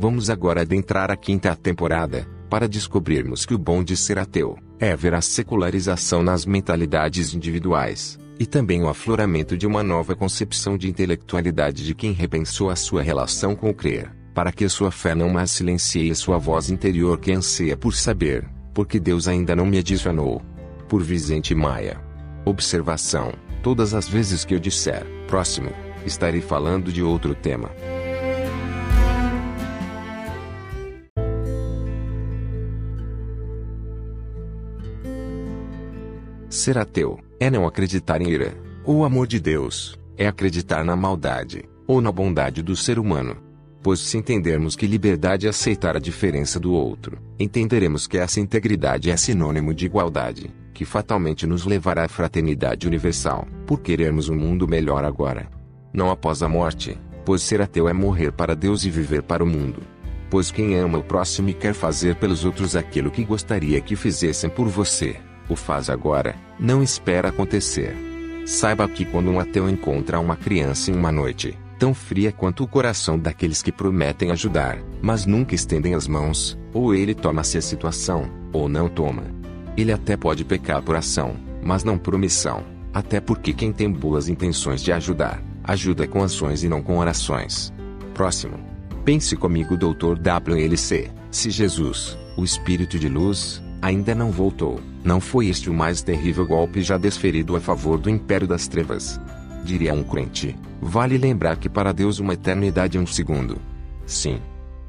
Vamos agora adentrar a quinta temporada, para descobrirmos que o bom de ser ateu é ver a secularização nas mentalidades individuais, e também o afloramento de uma nova concepção de intelectualidade de quem repensou a sua relação com o crer, para que sua fé não mais silencie sua voz interior que anseia por saber, porque Deus ainda não me adicionou. Por Vicente Maia. Observação: todas as vezes que eu disser próximo, estarei falando de outro tema. Ser ateu é não acreditar em ira, ou amor de Deus, é acreditar na maldade, ou na bondade do ser humano. Pois se entendermos que liberdade é aceitar a diferença do outro, entenderemos que essa integridade é sinônimo de igualdade, que fatalmente nos levará à fraternidade universal, por querermos um mundo melhor agora. Não após a morte, pois ser ateu é morrer para Deus e viver para o mundo. Pois quem ama o próximo e quer fazer pelos outros aquilo que gostaria que fizessem por você, o faz agora, não espera acontecer. Saiba que quando um ateu encontra uma criança em uma noite, tão fria quanto o coração daqueles que prometem ajudar, mas nunca estendem as mãos, ou ele toma-se a situação, ou não toma. Ele até pode pecar por ação, mas não por omissão, até porque quem tem boas intenções de ajudar, ajuda com ações e não com orações. Próximo. Pense comigo, Dr. WLC, se Jesus, o Espírito de luz, ainda não voltou, não foi este o mais terrível golpe já desferido a favor do império das trevas? Diria um crente. Vale lembrar que para Deus uma eternidade é um segundo. Sim.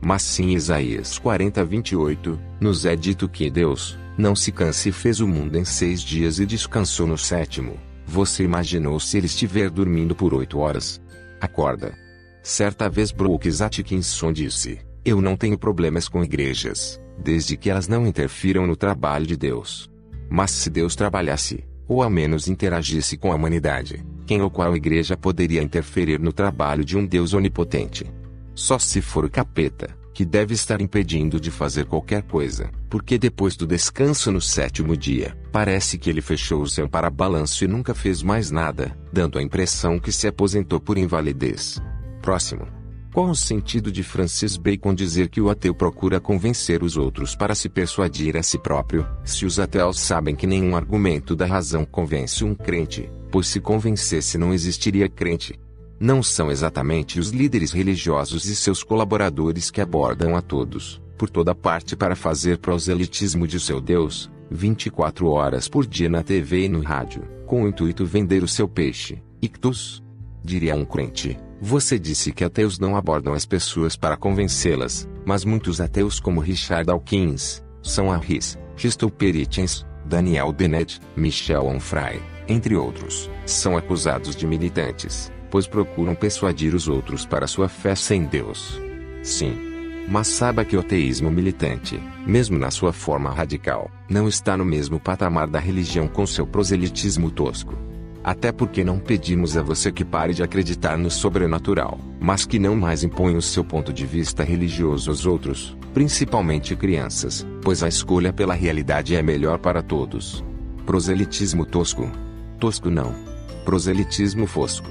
Mas sim Isaías 40, 28, nos é dito que Deus, não se canse e fez o mundo em seis dias e descansou no sétimo. Você imaginou se ele estiver dormindo por oito horas? Acorda. Certa vez Brooks Atkinson disse, eu não tenho problemas com igrejas desde que elas não interfiram no trabalho de Deus. Mas se Deus trabalhasse, ou ao menos interagisse com a humanidade, quem ou qual igreja poderia interferir no trabalho de um Deus onipotente? Só se for o capeta, que deve estar impedindo de fazer qualquer coisa, porque depois do descanso no sétimo dia, parece que ele fechou o seu para-balanço e nunca fez mais nada, dando a impressão que se aposentou por invalidez. Próximo. Qual o sentido de Francis Bacon dizer que o ateu procura convencer os outros para se persuadir a si próprio, se os ateus sabem que nenhum argumento da razão convence um crente, pois se convencesse não existiria crente? Não são exatamente os líderes religiosos e seus colaboradores que abordam a todos, por toda parte para fazer proselitismo de seu Deus, 24 horas por dia na TV e no rádio, com o intuito vender o seu peixe, ictus? Diria um crente. Você disse que ateus não abordam as pessoas para convencê-las, mas muitos ateus como Richard Dawkins, São Harris, Crystal Peritchens, Daniel Dennett, Michel Onfray, entre outros, são acusados de militantes, pois procuram persuadir os outros para sua fé sem Deus. Sim. Mas saiba que o ateísmo militante, mesmo na sua forma radical, não está no mesmo patamar da religião com seu proselitismo tosco. Até porque não pedimos a você que pare de acreditar no sobrenatural, mas que não mais imponha o seu ponto de vista religioso aos outros, principalmente crianças, pois a escolha pela realidade é melhor para todos. Proselitismo tosco. Tosco não. Proselitismo fosco.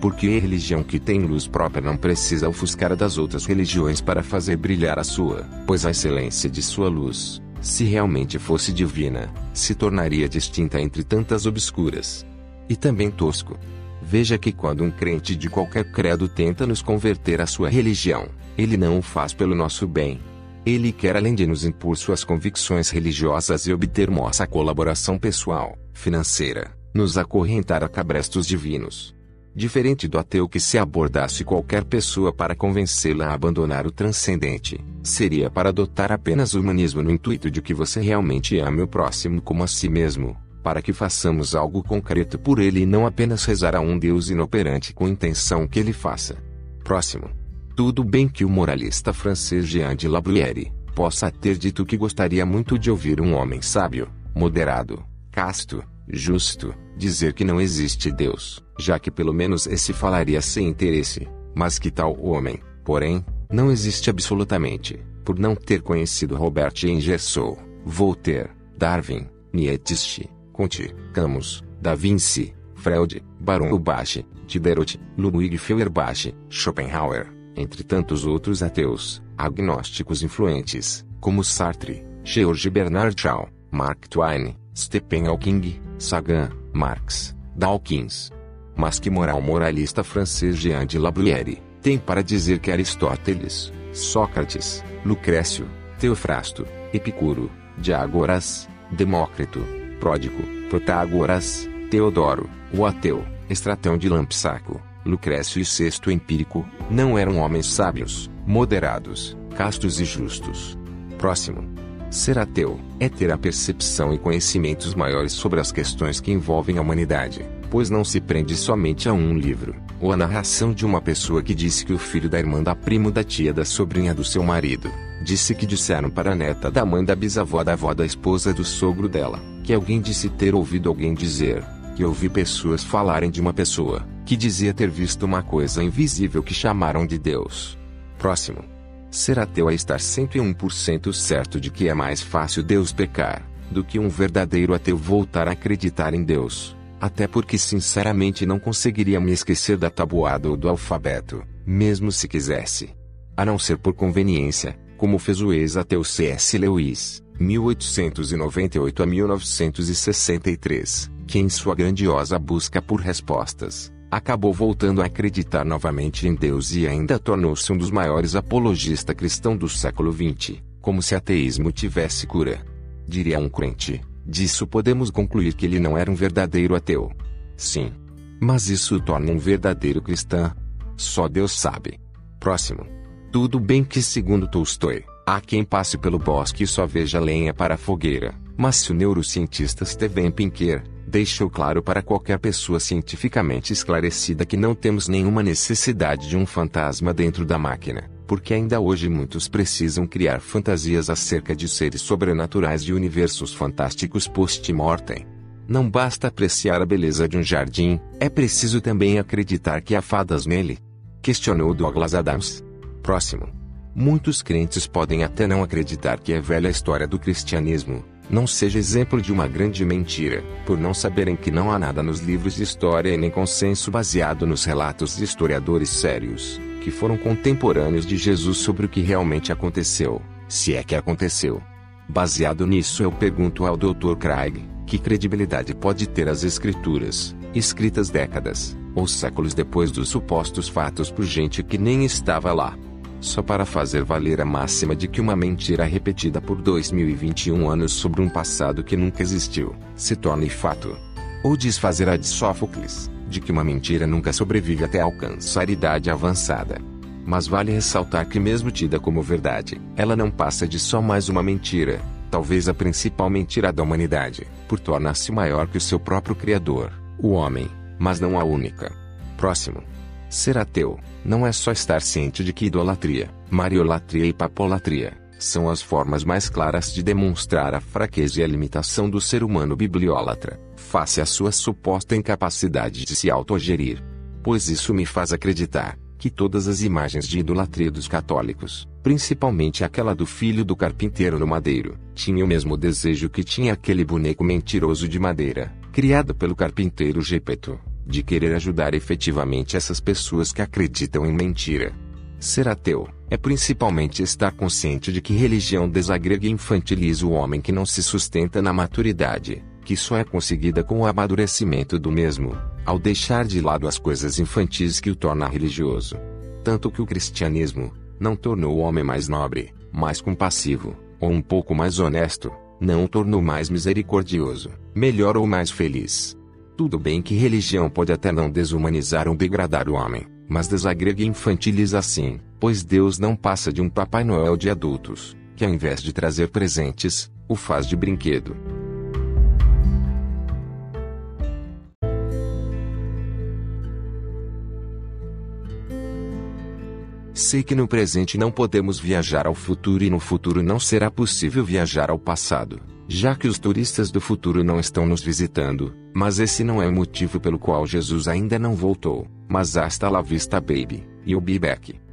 Porque a religião que tem luz própria não precisa ofuscar a das outras religiões para fazer brilhar a sua, pois a excelência de sua luz, se realmente fosse divina, se tornaria distinta entre tantas obscuras e também tosco. Veja que quando um crente de qualquer credo tenta nos converter à sua religião, ele não o faz pelo nosso bem. Ele quer, além de nos impor suas convicções religiosas e obter nossa colaboração pessoal, financeira, nos acorrentar a cabrestos divinos. Diferente do ateu que se abordasse qualquer pessoa para convencê-la a abandonar o transcendente, seria para adotar apenas o humanismo no intuito de que você realmente ame o próximo como a si mesmo, para que façamos algo concreto por ele e não apenas rezar a um Deus inoperante com intenção que ele faça. Próximo. Tudo bem que o moralista francês Jean de La Bruyère possa ter dito que gostaria muito de ouvir um homem sábio, moderado, casto, justo, dizer que não existe Deus, já que pelo menos esse falaria sem interesse, mas que tal homem, porém, não existe absolutamente, por não ter conhecido Robert Ingersoll, Voltaire, Darwin, Nietzsche, Conte, Camus, Da Vinci, Freud, Baron Lubache, Diderot, Ludwig Feuerbach, Schopenhauer, entre tantos outros ateus, Agnósticos influentes, como Sartre, George Bernard Shaw, Mark Twain, Stephen Hawking, Sagan, Marx, Dawkins. Mas que moral moralista francês Jean de La Bruyère tem para dizer que Aristóteles, Sócrates, Lucrécio, Teofrasto, Epicuro, Diágoras, Demócrito, Pródico, Protágoras, Teodoro, o ateu, Estratão de Lampsaco, Lucrécio e Sexto Empírico, não eram homens sábios, moderados, castos e justos. Próximo. Ser ateu é ter a percepção e conhecimentos maiores sobre as questões que envolvem a humanidade, pois não se prende somente a um livro, ou a narração de uma pessoa que disse que o filho da irmã da primo da tia da sobrinha do seu marido, disse que disseram para a neta da mãe da bisavó da avó da esposa do sogro dela, que alguém disse ter ouvido alguém dizer, que ouvi pessoas falarem de uma pessoa, que dizia ter visto uma coisa invisível que chamaram de Deus. Próximo. Ser ateu é estar 101% certo de que é mais fácil Deus pecar, do que um verdadeiro ateu voltar a acreditar em Deus. Até porque sinceramente não conseguiria me esquecer da tabuada ou do alfabeto, mesmo se quisesse. A não ser por conveniência, como fez o ex-ateu C.S. Lewis, 1898 a 1963, que em sua grandiosa busca por respostas, acabou voltando a acreditar novamente em Deus e ainda tornou-se um dos maiores apologistas cristãos do século XX, como se ateísmo tivesse cura. Diria um crente, disso podemos concluir que ele não era um verdadeiro ateu. Sim. Mas isso o torna um verdadeiro cristão? Só Deus sabe. Próximo. Tudo bem que segundo Tolstói, há quem passe pelo bosque e só veja lenha para a fogueira, mas se o neurocientista Steven Pinker, deixou claro para qualquer pessoa cientificamente esclarecida que não temos nenhuma necessidade de um fantasma dentro da máquina, porque ainda hoje muitos precisam criar fantasias acerca de seres sobrenaturais de universos fantásticos post-mortem. Não basta apreciar a beleza de um jardim, é preciso também acreditar que há fadas nele. Questionou Douglas Adams. Próximo. Muitos crentes podem até não acreditar que é velha a história do cristianismo, não seja exemplo de uma grande mentira, por não saberem que não há nada nos livros de história e nem consenso baseado nos relatos de historiadores sérios, que foram contemporâneos de Jesus sobre o que realmente aconteceu, se é que aconteceu. Baseado nisso, eu pergunto ao Dr. Craig: que credibilidade pode ter as escrituras, escritas décadas ou séculos depois dos supostos fatos por gente que nem estava lá? Só para fazer valer a máxima de que uma mentira repetida por 2021 anos sobre um passado que nunca existiu, se torne fato. Ou desfazer a de Sófocles, de que uma mentira nunca sobrevive até alcançar idade avançada. Mas vale ressaltar que mesmo tida como verdade, ela não passa de só mais uma mentira, talvez a principal mentira da humanidade, por tornar-se maior que o seu próprio Criador, o homem, mas não a única. Próximo. Ser ateu não é só estar ciente de que idolatria, mariolatria e papolatria são as formas mais claras de demonstrar a fraqueza e a limitação do ser humano bibliólatra, face à sua suposta incapacidade de se autogerir. Pois isso me faz acreditar que todas as imagens de idolatria dos católicos, principalmente aquela do filho do carpinteiro no madeiro, tinham o mesmo desejo que tinha aquele boneco mentiroso de madeira, criado pelo carpinteiro Gepeto de querer ajudar efetivamente essas pessoas que acreditam em mentira. Ser ateu é principalmente estar consciente de que religião desagrega e infantiliza o homem que não se sustenta na maturidade, que só é conseguida com o amadurecimento do mesmo, ao deixar de lado as coisas infantis que o torna religioso. Tanto que o cristianismo não tornou o homem mais nobre, mais compassivo, ou um pouco mais honesto, não o tornou mais misericordioso, melhor ou mais feliz. Tudo bem que religião pode até não desumanizar ou degradar o homem, mas desagrega e infantiliza sim, pois Deus não passa de um Papai Noel de adultos, que ao invés de trazer presentes, o faz de brinquedo. Sei que no presente não podemos viajar ao futuro e no futuro não será possível viajar ao passado já que os turistas do futuro não estão nos visitando, mas esse não é o motivo pelo qual Jesus ainda não voltou, mas hasta la vista baby, e o be back.